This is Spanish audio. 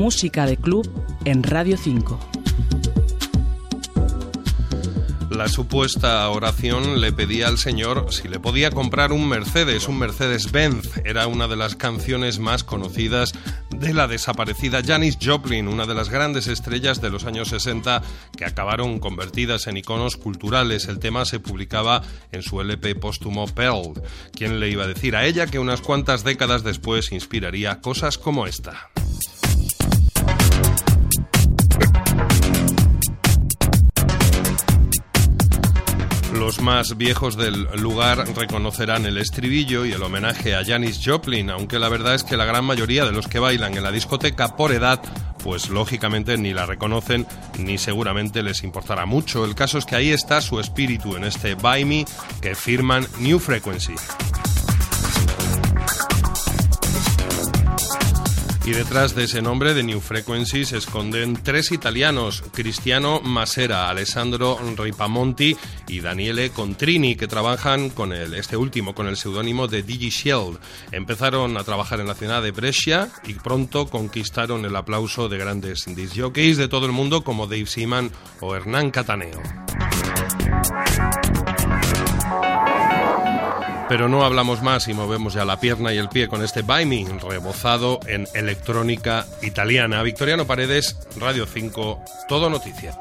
Música de Club en Radio 5. La supuesta oración le pedía al Señor si le podía comprar un Mercedes, un Mercedes-Benz. Era una de las canciones más conocidas de la desaparecida Janis Joplin, una de las grandes estrellas de los años 60 que acabaron convertidas en iconos culturales. El tema se publicaba en su LP póstumo Pearl. ¿Quién le iba a decir a ella que unas cuantas décadas después inspiraría cosas como esta? Los más viejos del lugar reconocerán el estribillo y el homenaje a Janis Joplin, aunque la verdad es que la gran mayoría de los que bailan en la discoteca por edad, pues lógicamente ni la reconocen ni seguramente les importará mucho. El caso es que ahí está su espíritu en este Buy Me que firman New Frequency. Y detrás de ese nombre de New Frequency se esconden tres italianos, Cristiano Masera, Alessandro Ripamonti y Daniele Contrini, que trabajan con el, este último con el seudónimo de Digi Shield. Empezaron a trabajar en la ciudad de Brescia y pronto conquistaron el aplauso de grandes disc de todo el mundo como Dave Seaman o Hernán Cataneo. Pero no hablamos más y movemos ya la pierna y el pie con este By rebozado en electrónica italiana. Victoriano Paredes, Radio 5, Todo Noticia.